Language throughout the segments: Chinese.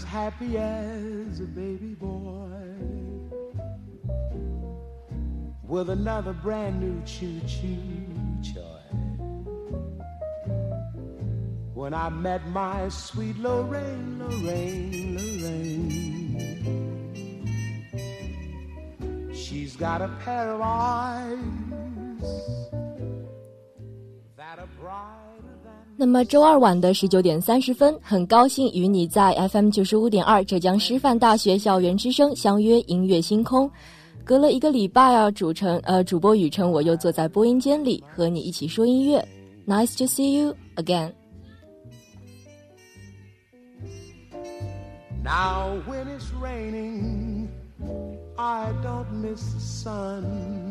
As happy as a baby boy with another brand new choo choo toy. When I met my sweet Lorraine, Lorraine, Lorraine. She's got a pair of eyes 那么周二晚的十九点三十分，很高兴与你在 FM 九十五点二浙江师范大学校园之声相约音乐星空。隔了一个礼拜啊，主持呃主播雨辰我又坐在播音间里和你一起说音乐。Nice to see you again. Now when it's raining, I don't miss the sun.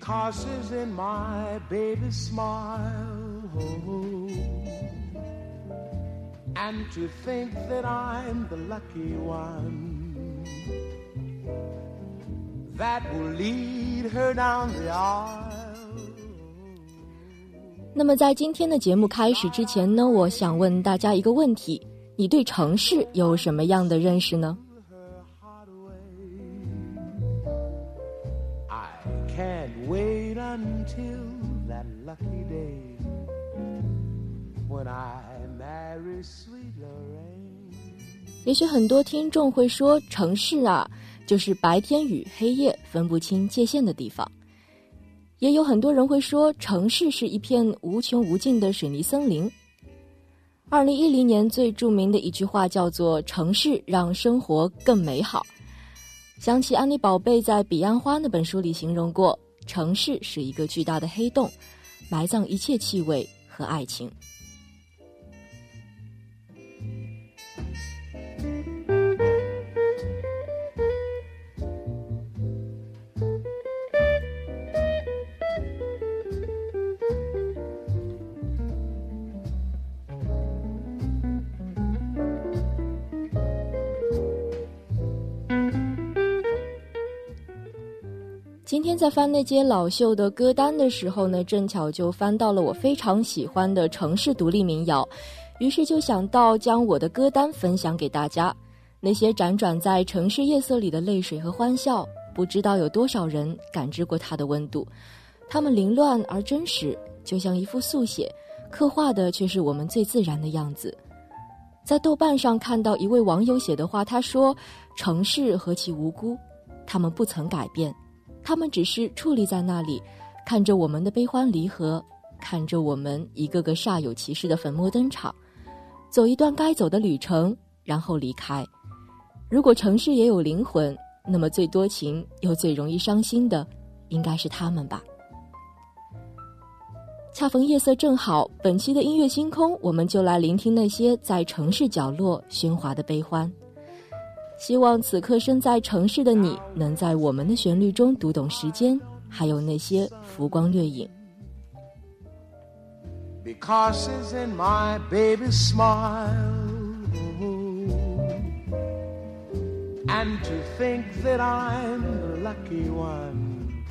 Causes in my baby's smile. And to think that I'm the lucky one that will lead her down the aisle. 那么在今天的节目开始之前呢，我想问大家一个问题：你对城市有什么样的认识呢？To that lucky day when i marry sweet 也许很多听众会说，城市啊，就是白天与黑夜分不清界限的地方。也有很多人会说，城市是一片无穷无尽的水泥森林。二零一零年最著名的一句话叫做“城市让生活更美好”。想起安妮宝贝在《彼岸花》那本书里形容过，城市是一个巨大的黑洞，埋葬一切气味和爱情。天在翻那些老秀的歌单的时候呢，正巧就翻到了我非常喜欢的城市独立民谣，于是就想到将我的歌单分享给大家。那些辗转在城市夜色里的泪水和欢笑，不知道有多少人感知过它的温度。它们凌乱而真实，就像一幅速写，刻画的却是我们最自然的样子。在豆瓣上看到一位网友写的话，他说：“城市何其无辜，他们不曾改变。”他们只是矗立在那里，看着我们的悲欢离合，看着我们一个个煞有其事的粉墨登场，走一段该走的旅程，然后离开。如果城市也有灵魂，那么最多情又最容易伤心的，应该是他们吧。恰逢夜色正好，本期的音乐星空，我们就来聆听那些在城市角落喧哗的悲欢。希望此刻身在城市的你，能在我们的旋律中读懂时间，还有那些浮光掠影。Because it's in my baby's smile, and to think that I'm the lucky one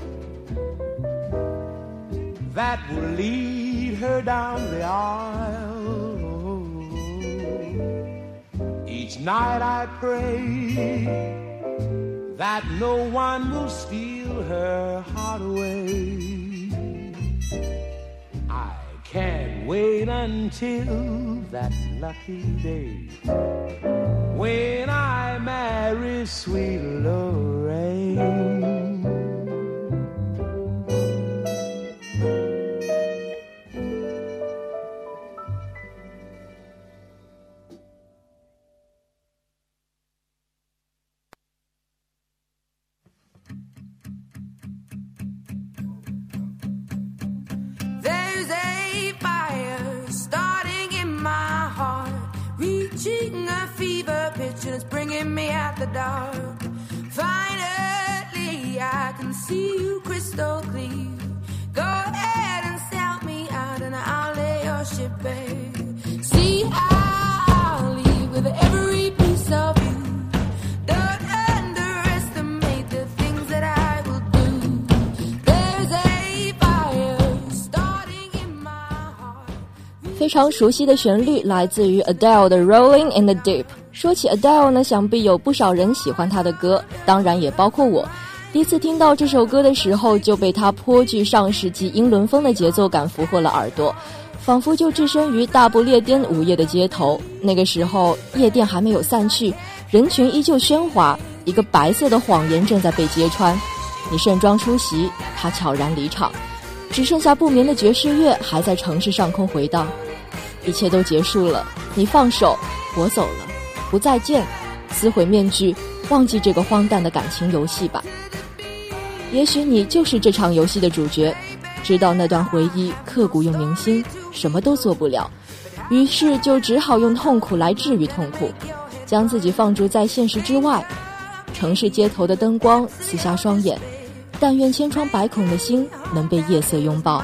that will lead her down the aisle. Each night I pray that no one will steal her heart away. I can't wait until that lucky day when I marry sweet Lorraine. the dark. Finally, I can see you crystal clear. Go ahead and sell me out, and I'll lay your ship bare. See, I'll leave with every piece of you. Don't underestimate the things that I will do. There's a fire starting in my heart. 非常熟悉的旋律来自于 Adele 的《Rolling in the Deep》。 说起 Adele 呢，想必有不少人喜欢她的歌，当然也包括我。第一次听到这首歌的时候，就被她颇具上世纪英伦风的节奏感俘获了耳朵，仿佛就置身于大不列颠午夜的街头。那个时候，夜店还没有散去，人群依旧喧哗，一个白色的谎言正在被揭穿。你盛装出席，他悄然离场，只剩下不眠的爵士乐还在城市上空回荡。一切都结束了，你放手，我走了，不再见，撕毁面具，忘记这个荒诞的感情游戏吧。也许你就是这场游戏的主角，知道那段回忆刻骨又铭心，什么都做不了，于是就只好用痛苦来治愈痛苦，将自己放逐在现实之外。城市街头的灯光刺瞎双眼，但愿千疮百孔的心能被夜色拥抱。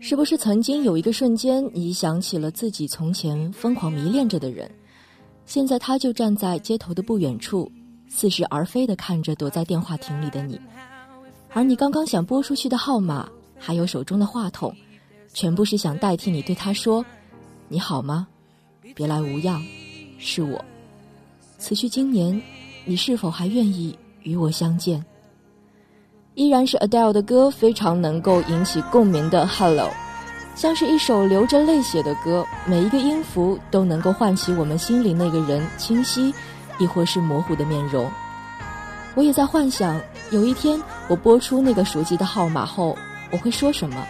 是不是曾经有一个瞬间，你想起了自己从前疯狂迷恋着的人？现在他就站在街头的不远处，似是而非地看着躲在电话亭里的你，而你刚刚想拨出去的号码，还有手中的话筒，全部是想代替你对他说：“你好吗？别来无恙，是我。此去经年，你是否还愿意与我相见？”依然是 Adele 的歌，非常能够引起共鸣的 Hello，像是一首流着泪写的歌，每一个音符都能够唤起我们心里那个人清晰，亦或是模糊的面容。我也在幻想，有一天我拨出那个熟悉的号码后，我会说什么？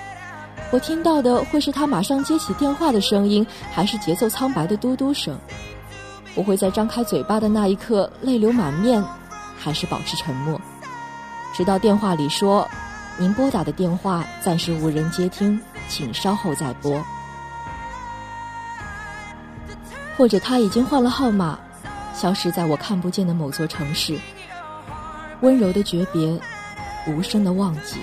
我听到的会是他马上接起电话的声音，还是节奏苍白的嘟嘟声？我会在张开嘴巴的那一刻泪流满面，还是保持沉默？直到电话里说：“您拨打的电话暂时无人接听，请稍后再拨。”或者他已经换了号码，消失在我看不见的某座城市。温柔的诀别，无声的忘记。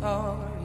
stars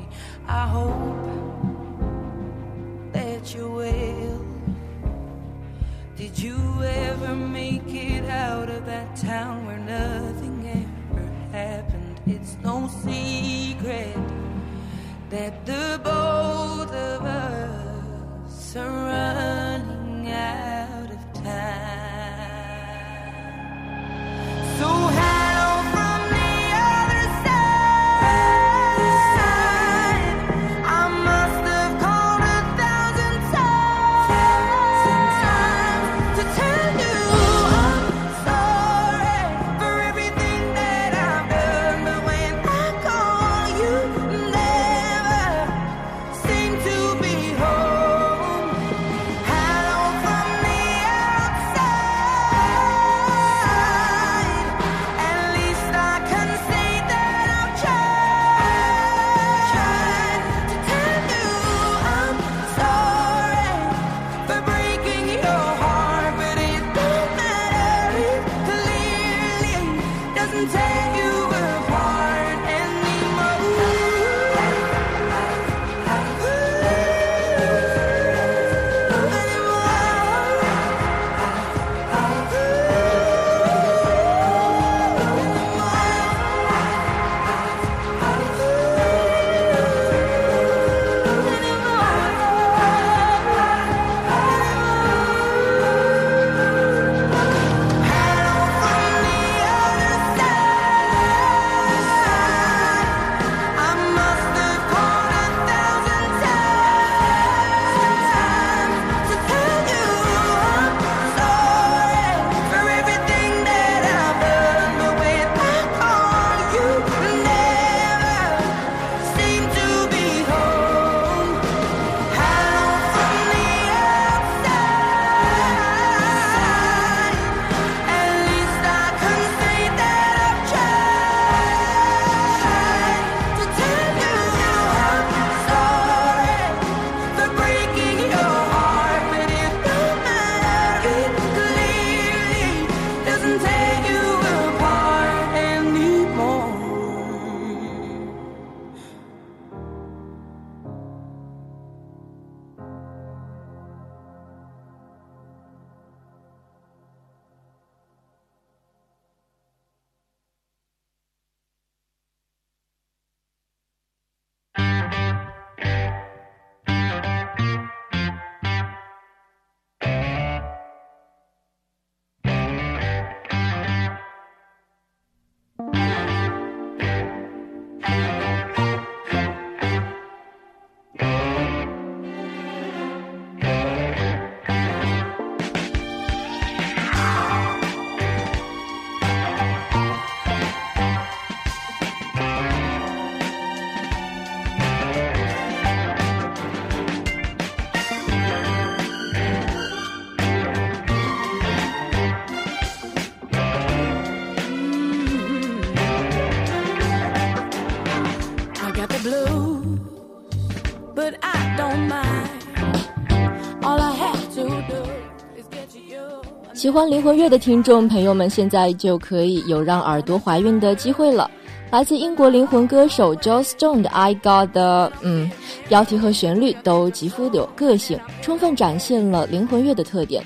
喜欢灵魂乐的听众朋友们，现在就可以有让耳朵怀孕的机会了。来自英国灵魂歌手 Joe Stone 的《I Got》的，嗯，标题和旋律都极富有个性，充分展现了灵魂乐的特点。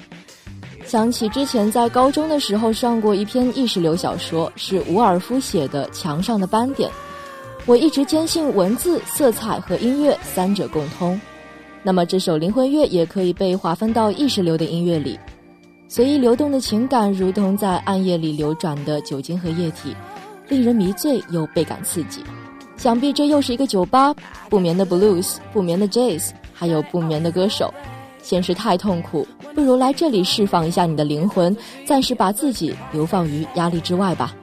想起之前在高中的时候上过一篇意识流小说，是伍尔夫写的《墙上的斑点》。我一直坚信文字、色彩和音乐三者共通，那么这首灵魂乐也可以被划分到意识流的音乐里。随意流动的情感，如同在暗夜里流转的酒精和液体。令人迷醉又倍感刺激，想必这又是一个酒吧，不眠的 blues，不眠的 jazz，还有不眠的歌手。现实太痛苦，不如来这里释放一下你的灵魂，暂时把自己流放于压力之外吧。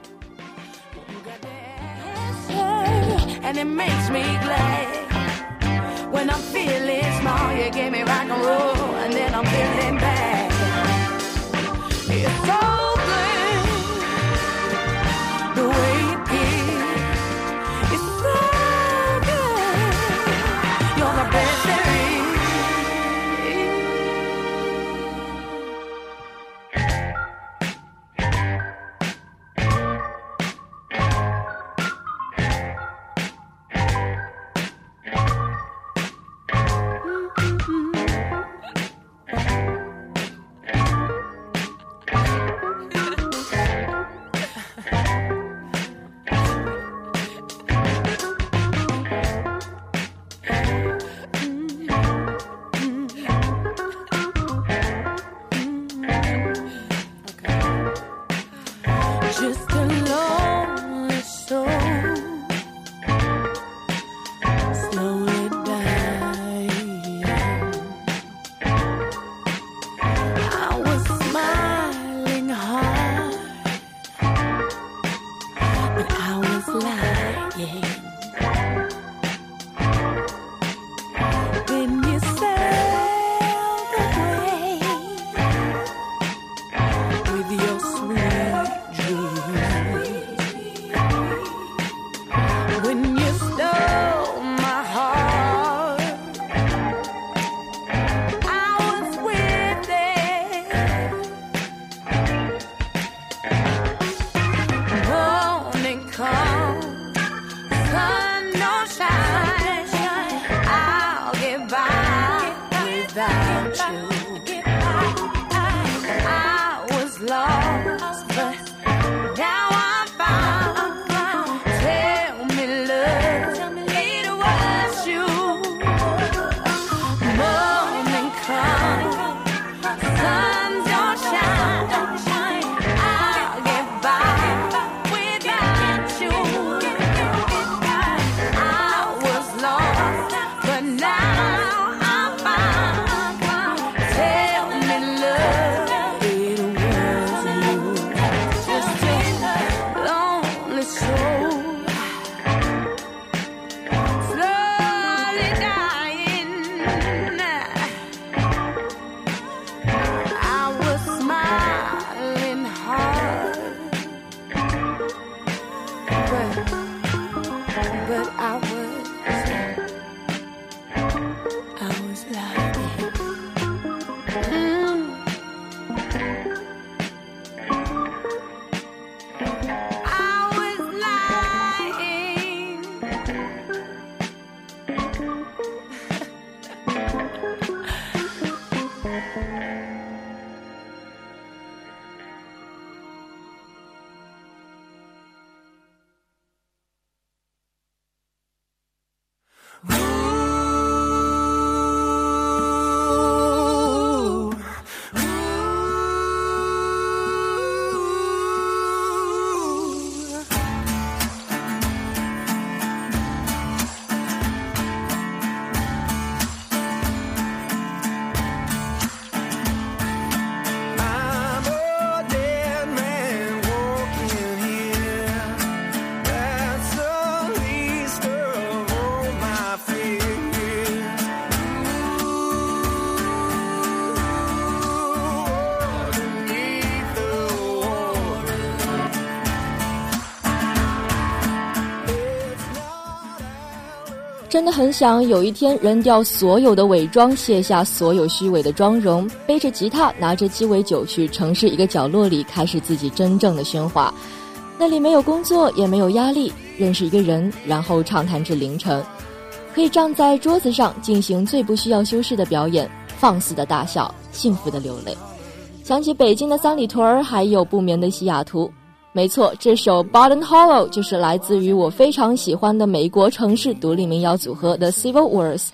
的很想有一天扔掉所有的伪装，卸下所有虚伪的妆容，背着吉他，拿着鸡尾酒去城市一个角落里，开始自己真正的喧哗。那里没有工作，也没有压力，认识一个人，然后畅谈至凌晨，可以站在桌子上进行最不需要修饰的表演，放肆的大笑，幸福的流泪。想起北京的三里屯，还有不眠的西雅图。没错，这首《Bottom Hollow》就是来自于我非常喜欢的美国城市独立民谣组合 The Civil Wars。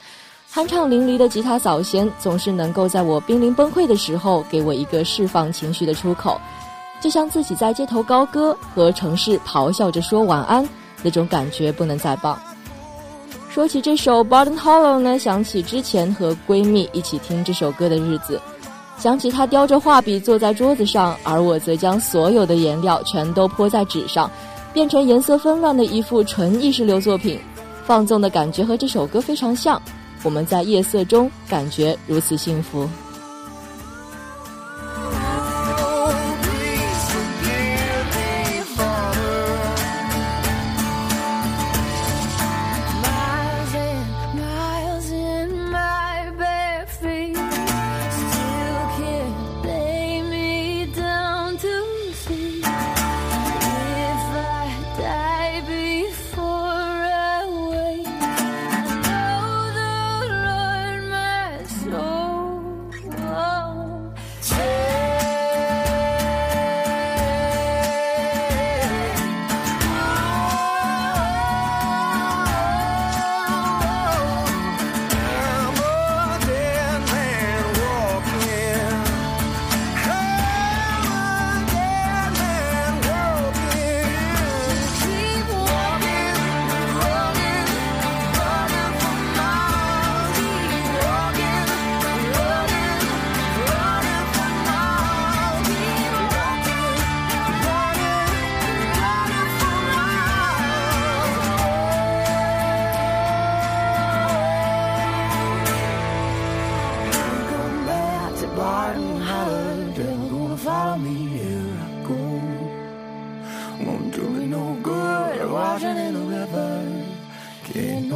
酣畅淋漓的吉他扫弦，总是能够在我濒临崩溃的时候，给我一个释放情绪的出口，就像自己在街头高歌，和城市咆哮着说晚安，那种感觉不能再棒。说起这首《Bottom Hollow》呢，想起之前和闺蜜一起听这首歌的日子。想起他叼着画笔坐在桌子上，而我则将所有的颜料全都泼在纸上，变成颜色纷乱的一幅纯意识流作品。放纵的感觉和这首歌非常像，我们在夜色中感觉如此幸福。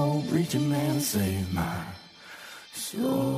old preacher man save my soul.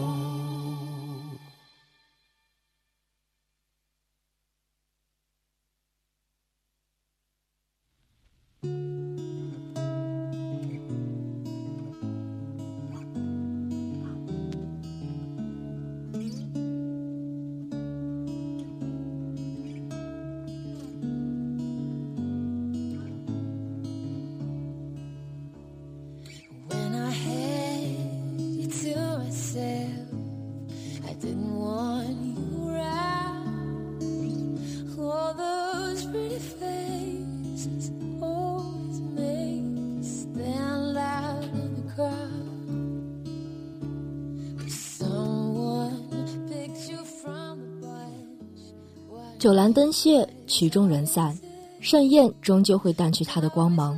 酒阑灯谢，曲终人散，盛宴终究会淡去它的光芒。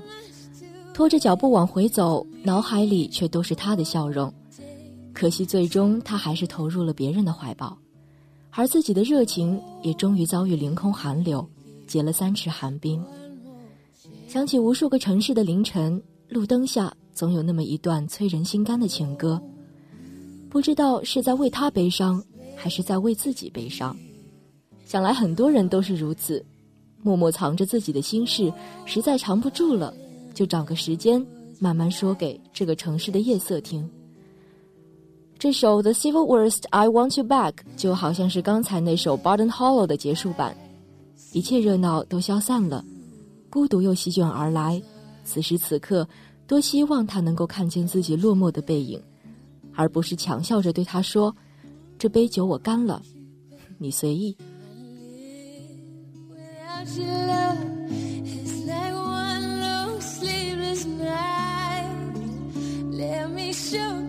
拖着脚步往回走，脑海里却都是他的笑容。可惜最终他还是投入了别人的怀抱，而自己的热情也终于遭遇凌空寒流，结了三尺寒冰。想起无数个城市的凌晨，路灯下总有那么一段催人心肝的情歌，不知道是在为他悲伤，还是在为自己悲伤。想来很多人都是如此，默默藏着自己的心事，实在藏不住了，就找个时间慢慢说给这个城市的夜色听。这首《The Civil Worst I Want You Back》就好像是刚才那首《Bottom Hollow》的结束版，一切热闹都消散了，孤独又席卷而来。此时此刻，多希望他能够看见自己落寞的背影，而不是强笑着对他说：“这杯酒我干了，你随意。” Show,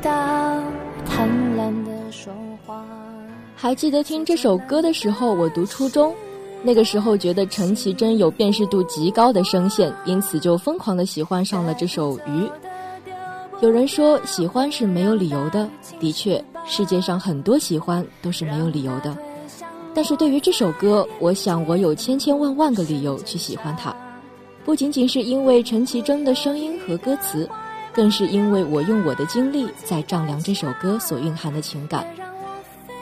舞蹈，贪婪的说话。还记得听这首歌的时候，我读初中，那个时候觉得陈绮贞有辨识度极高的声线，因此就疯狂的喜欢上了这首《鱼》。有人说喜欢是没有理由的，的确，世界上很多喜欢都是没有理由的。但是对于这首歌，我想我有千千万万个理由去喜欢它，不仅仅是因为陈绮贞的声音和歌词，更是因为我用我的经历在丈量这首歌所蕴含的情感。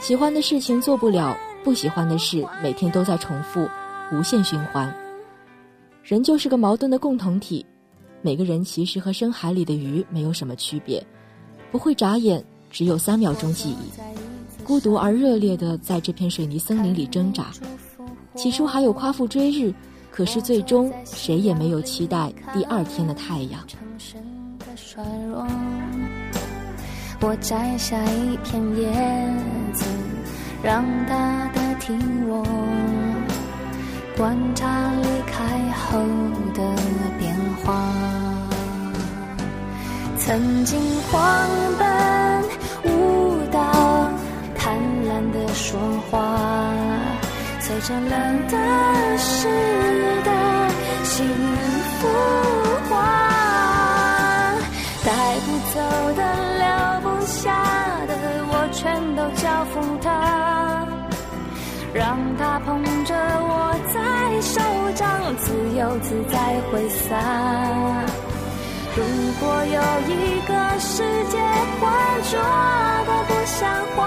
喜欢的事情做不了，不喜欢的事每天都在重复，无限循环。人就是个矛盾的共同体，每个人其实和深海里的鱼没有什么区别，不会眨眼，只有三秒钟记忆，孤独而热烈的在这片水泥森林里挣扎。起初还有夸父追日，可是最终谁也没有期待第二天的太阳。城市的衰弱。我摘下一片叶子，让它代替我，观察离开后的变化。曾经狂奔舞蹈，贪婪的说话，随着冷的湿的幸福全都交付他，让他捧着我在手掌，自由自在挥洒。如果有一个世界浑浊的不像话，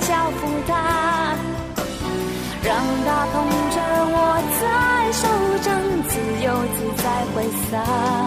交付他，让他捧着我在手掌，自由自在挥洒。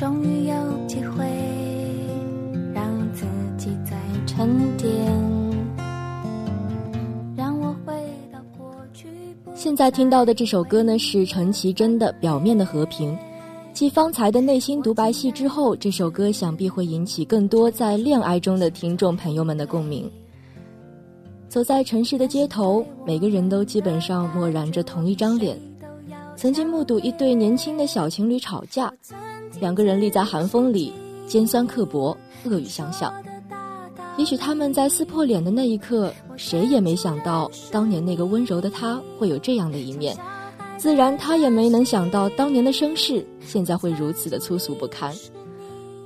终于有机会让自己再沉淀。让我回到过去现在听到的这首歌呢是陈绮贞的表面的和平。继方才的内心独白戏之后这首歌想必会引起更多在恋爱中的听众朋友们的共鸣。走在城市的街头每个人都基本上漠然着同一张脸。曾经目睹一对年轻的小情侣吵架两个人立在寒风里，尖酸刻薄，恶语相向。也许他们在撕破脸的那一刻，谁也没想到，当年那个温柔的他会有这样的一面。自然，他也没能想到，当年的声势现在会如此的粗俗不堪。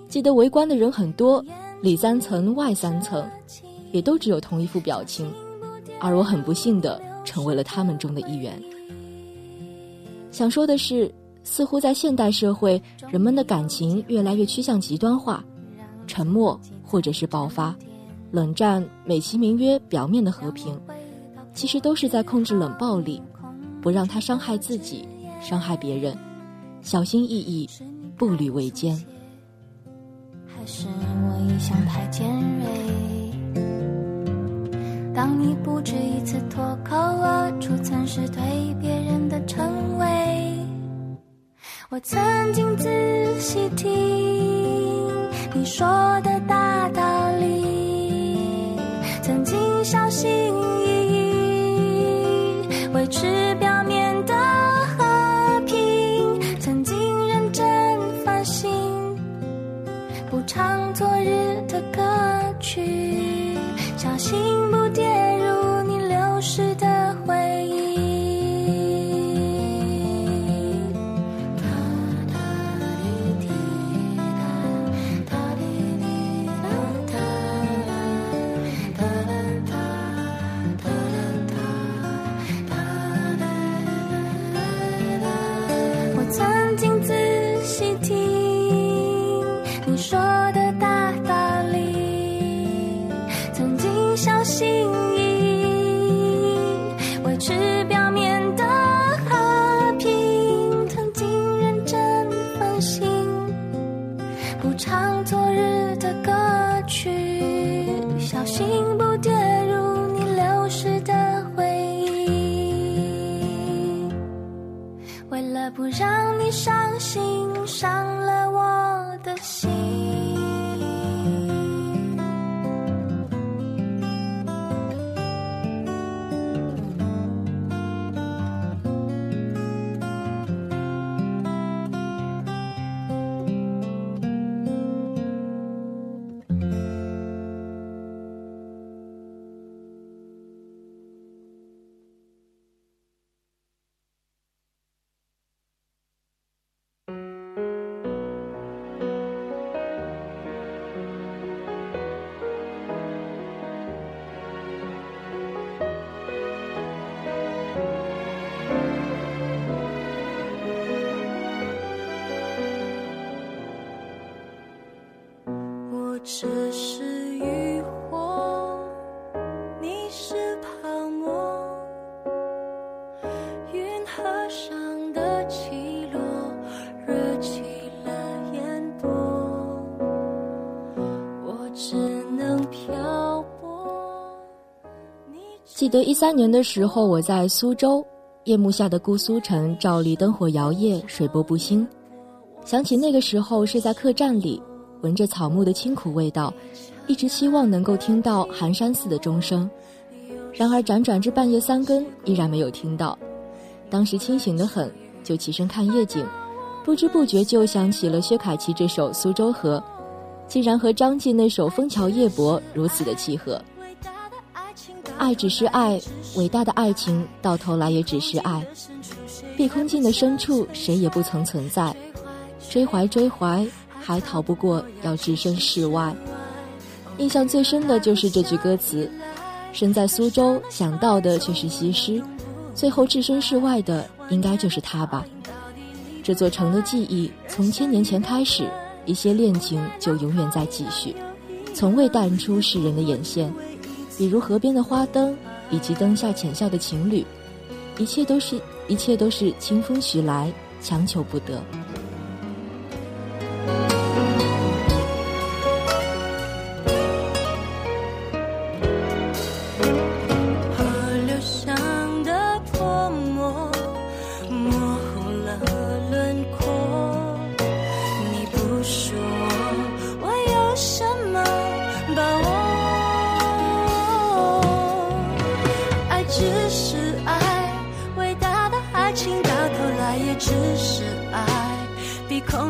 记得围观的人很多，里三层外三层，也都只有同一副表情，而我很不幸的成为了他们中的一员。想说的是，似乎在现代社会，人们的感情越来越趋向极端化，沉默或者是爆发，冷战美其名曰表面的和平，其实都是在控制冷暴力。不让他伤害自己，伤害别人，小心翼翼，步履维艰。还是我一向太尖锐？当你不止一次脱口而出曾是对别人的称谓，我曾经仔细听你说的大道理，曾经小心翼翼维持表面的和平，曾经认真反省。不唱昨日的歌曲，小心河上的起落，起了烟波，我只能漂泊。记得一三年的时候，我在苏州，夜幕下的姑苏城照例灯火摇曳，水波不兴。想起那个时候是在客栈里，闻着草木的清苦味道，一直期望能够听到寒山寺的钟声。然而辗转至半夜三更，依然没有听到。当时清醒的很，就起身看夜景，不知不觉就想起了薛凯琪这首《苏州河》，竟然和张晋那首《枫桥夜泊》如此的契合。爱只是爱，伟大的爱情到头来也只是爱。碧空尽的深处，谁也不曾存在。追怀追怀，还逃不过要置身事外。印象最深的就是这句歌词：身在苏州，想到的却是西施，最后置身事外的应该就是他吧。这座城的记忆，从千年前开始，一些恋情就永远在继续，从未淡出世人的眼线。比如河边的花灯，以及灯下浅笑的情侣，一切都是一切都是清风徐来，强求不得。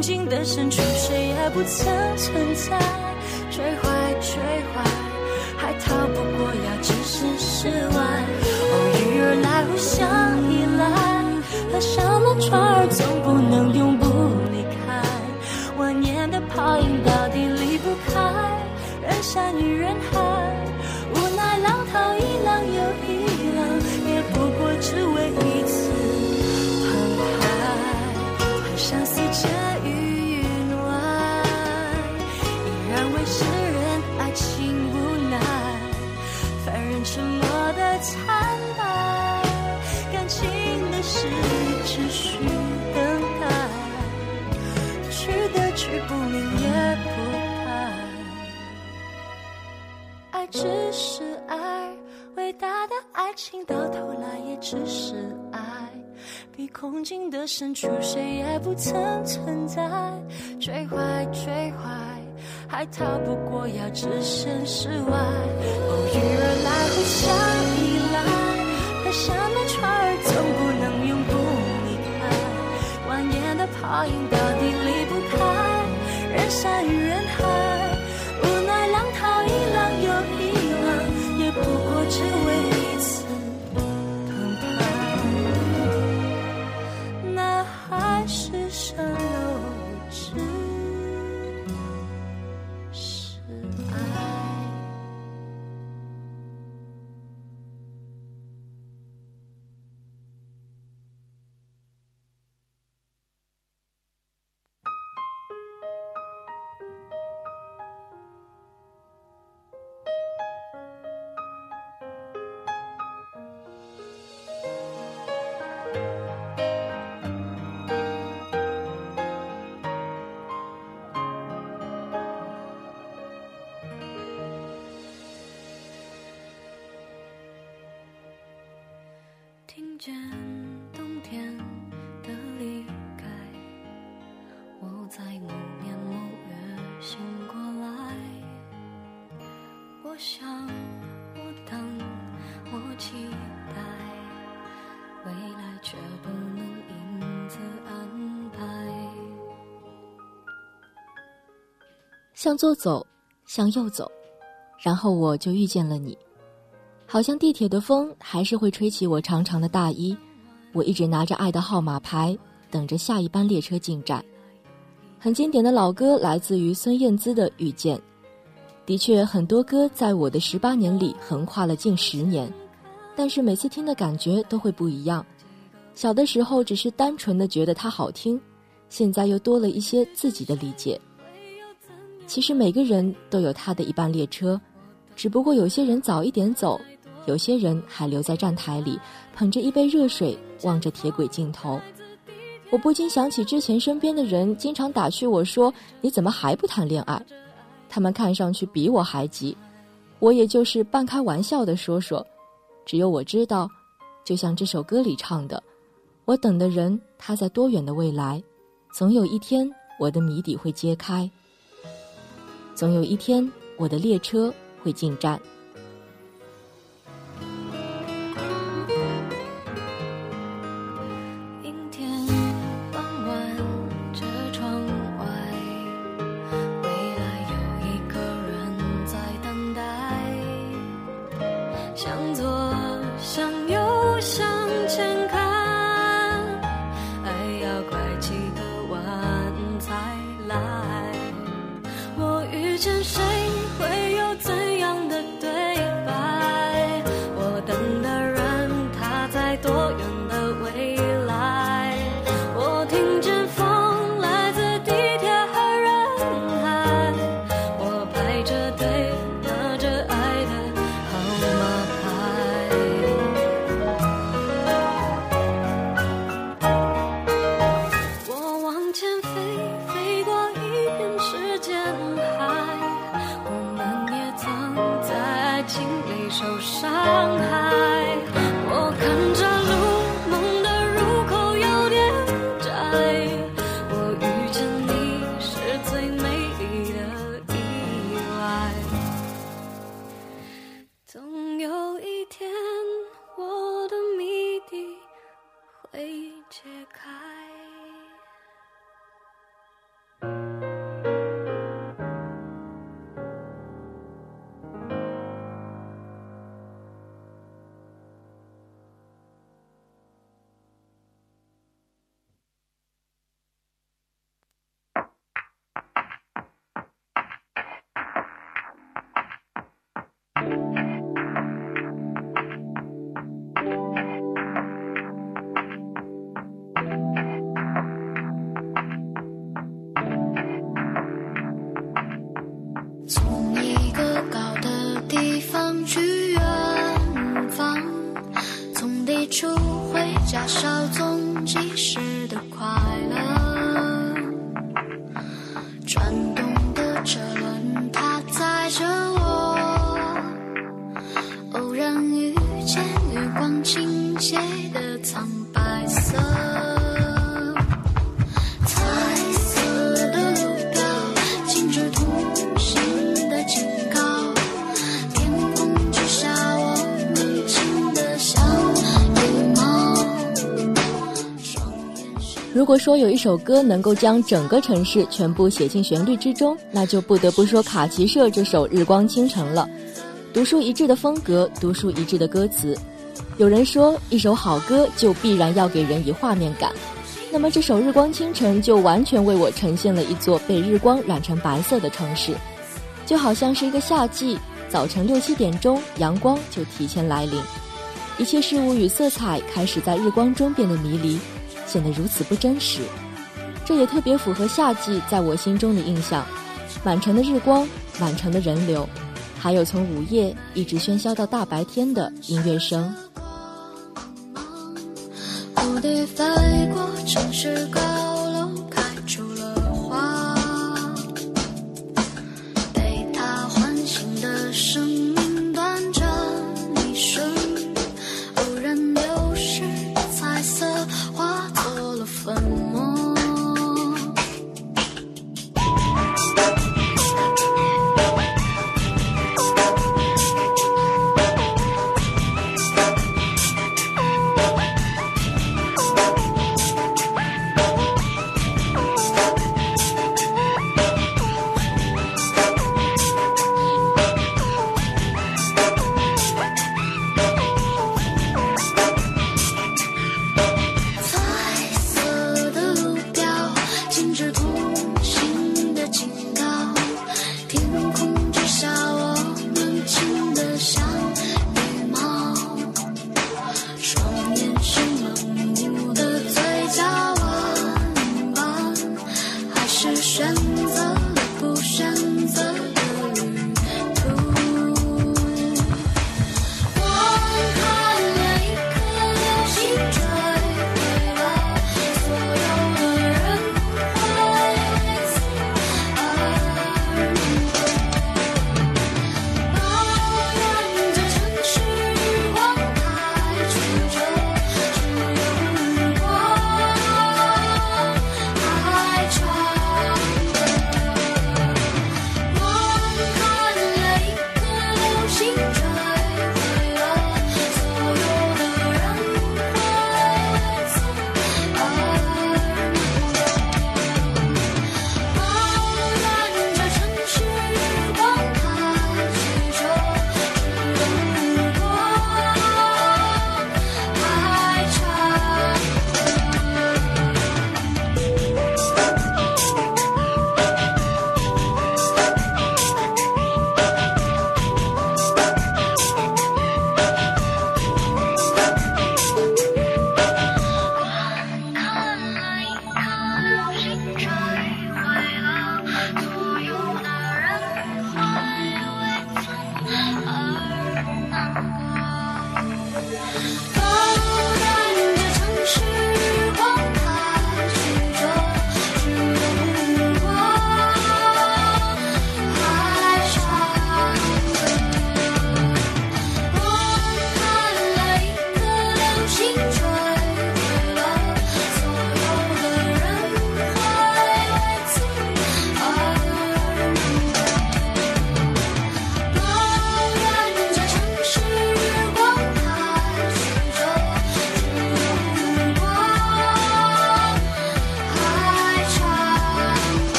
比空境的深处，谁也不曾存在。追坏，追坏，还逃不过要置身事外。偶遇而来，互相依赖，河上的船儿总不能永不离开。万年的泡影到底离不开人山与人海，无奈浪淘一浪又一凡人沉默的惨白，感情的事只需等待。去的去不明也不白。爱只是爱，伟大的爱情到头来也只是爱。比空境的深处，谁也不曾存在。追坏，追坏，还逃不过要置身事外。偶遇而来，互相依赖，河上的船儿总不能永不离开。蜿蜒的泡影到底离不开人山与人海，见冬天的离开，我在某年某月醒过来。我想，我等，我期待，未来却不能因此安排。向左走，向右走，然后我就遇见了你。好像地铁的风还是会吹起我长长的大衣，我一直拿着爱的号码牌，等着下一班列车进站。很经典的老歌来自于孙燕姿的《遇见》，的确很多歌在我的十八年里横跨了近十年，但是每次听的感觉都会不一样。小的时候只是单纯的觉得它好听，现在又多了一些自己的理解。其实每个人都有他的一班列车，只不过有些人早一点走，有些人还留在站台里，捧着一杯热水，望着铁轨尽头。我不禁想起之前身边的人经常打趣我说：“你怎么还不谈恋爱？”他们看上去比我还急，我也就是半开玩笑的说说。只有我知道，就像这首歌里唱的：“我等的人，他在多远的未来？总有一天，我的谜底会揭开。总有一天，我的列车会进站。”如果说有一首歌能够将整个城市全部写进旋律之中，那就不得不说卡奇社这首《日光倾城》了。独树一帜的风格，独树一帜的歌词。有人说，一首好歌就必然要给人以画面感。那么这首《日光倾城》就完全为我呈现了一座被日光染成白色的城市，就好像是一个夏季早晨六七点钟，阳光就提前来临，一切事物与色彩开始在日光中变得迷离，显得如此不真实。这也特别符合夏季在我心中的印象：满城的日光，满城的人流，还有从午夜一直喧嚣到大白天的音乐声。蝴蝶飞过城市高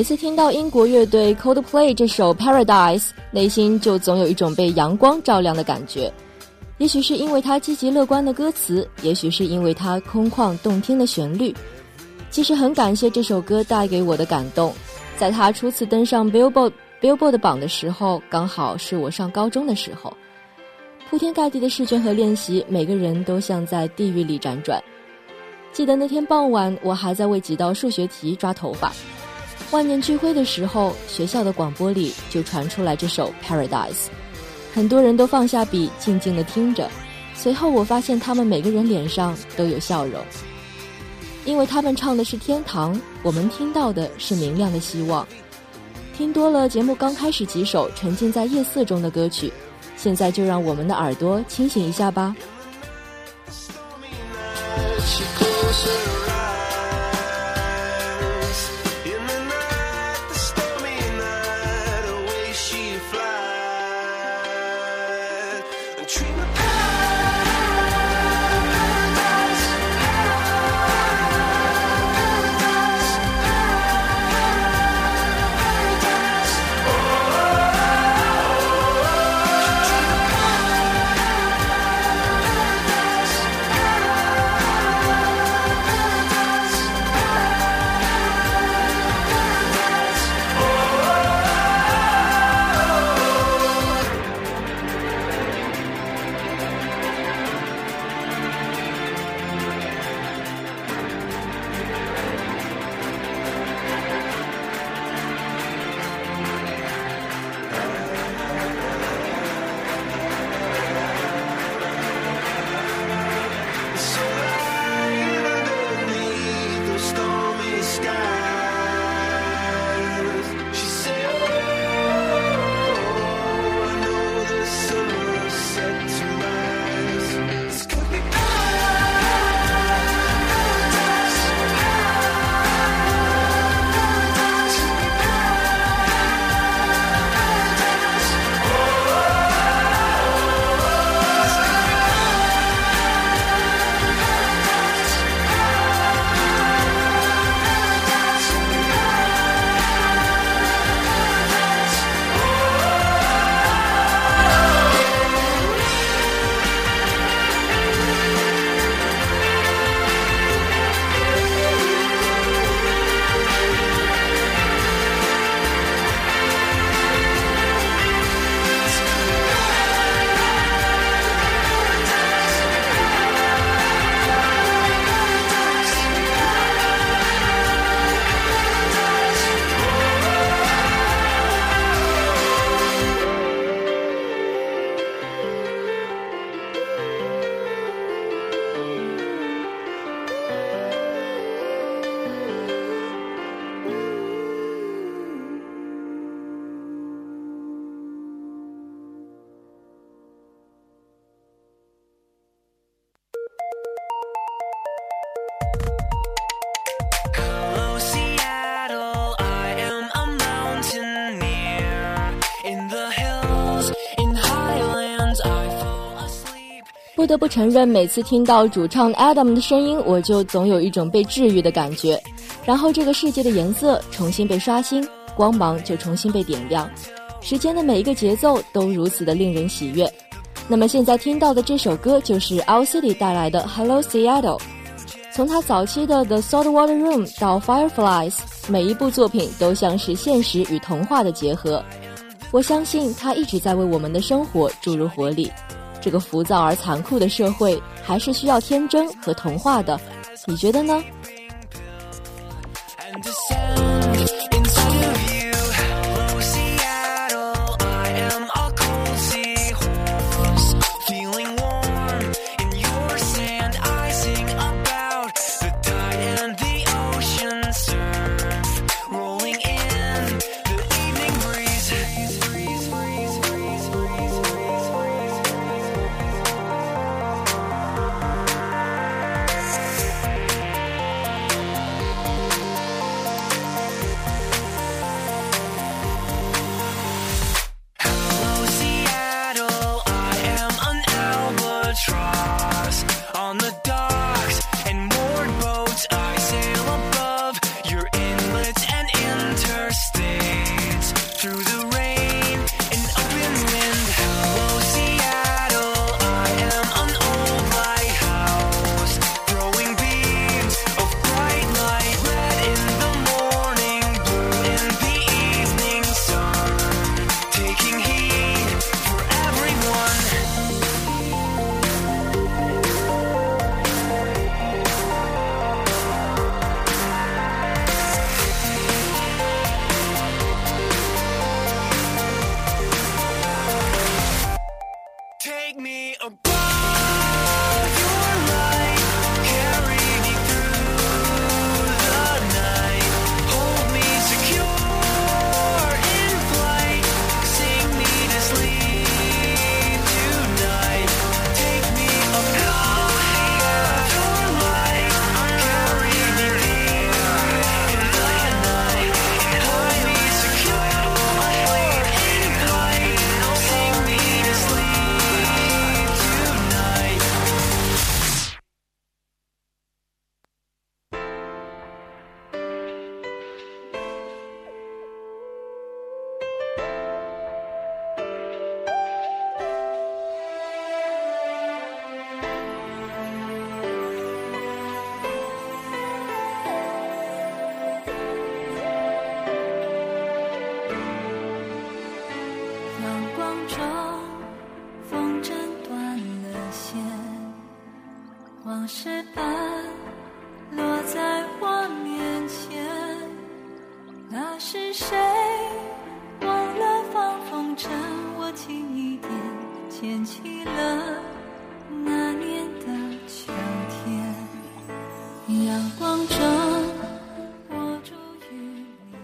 每次听到英国乐队 Coldplay 这首《Paradise》，内心就总有一种被阳光照亮的感觉。也许是因为它积极乐观的歌词，也许是因为它空旷动听的旋律。其实很感谢这首歌带给我的感动。在它初次登上 Billboard Billboard 榜的时候，刚好是我上高中的时候。铺天盖地的试卷和练习，每个人都像在地狱里辗转。记得那天傍晚，我还在为几道数学题抓头发。万念俱灰的时候，学校的广播里就传出来这首《Paradise》，很多人都放下笔，静静地听着。随后我发现他们每个人脸上都有笑容，因为他们唱的是天堂，我们听到的是明亮的希望。听多了节目刚开始几首沉浸在夜色中的歌曲，现在就让我们的耳朵清醒一下吧。不得不承认，每次听到主唱 Adam 的声音，我就总有一种被治愈的感觉。然后这个世界的颜色重新被刷新，光芒就重新被点亮，时间的每一个节奏都如此的令人喜悦。那么现在听到的这首歌就是 Our City 带来的 Hello Seattle。从他早期的 The Saltwater Room 到 Fireflies，每一部作品都像是现实与童话的结合。我相信他一直在为我们的生活注入活力。这个浮躁而残酷的社会，还是需要天真和童话的。你觉得呢？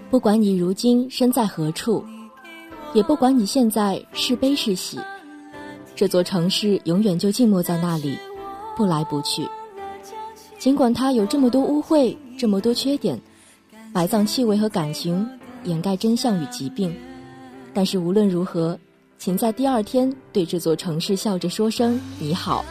不管你如今身在何处，也不管你现在是悲是喜，这座城市永远就静默在那里，不来不去。尽管它有这么多污秽，这么多缺点，埋葬气味和感情，掩盖真相与疾病，但是无论如何，请在第二天对这座城市笑着说声你好。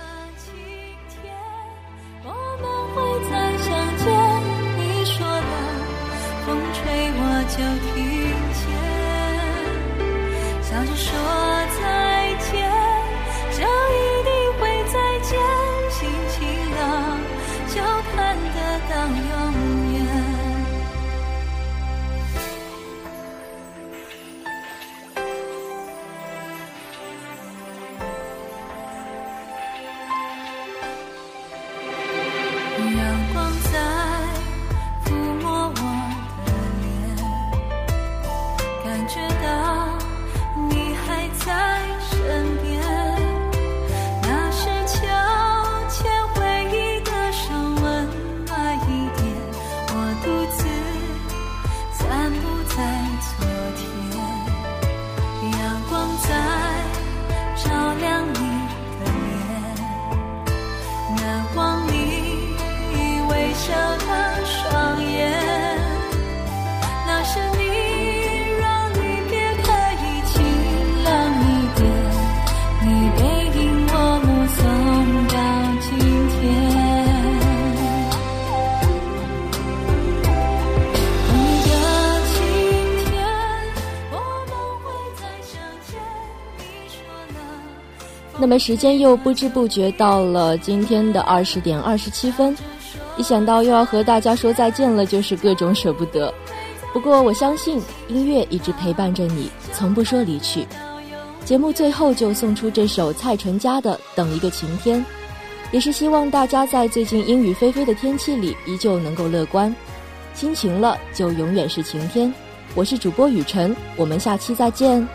那么时间又不知不觉到了今天的二十点二十七分，一想到又要和大家说再见了，就是各种舍不得。不过我相信音乐一直陪伴着你，从不说离去。节目最后就送出这首蔡淳佳的《等一个晴天》，也是希望大家在最近阴雨霏霏的天气里依旧能够乐观，心晴了就永远是晴天。我是主播雨晨，我们下期再见。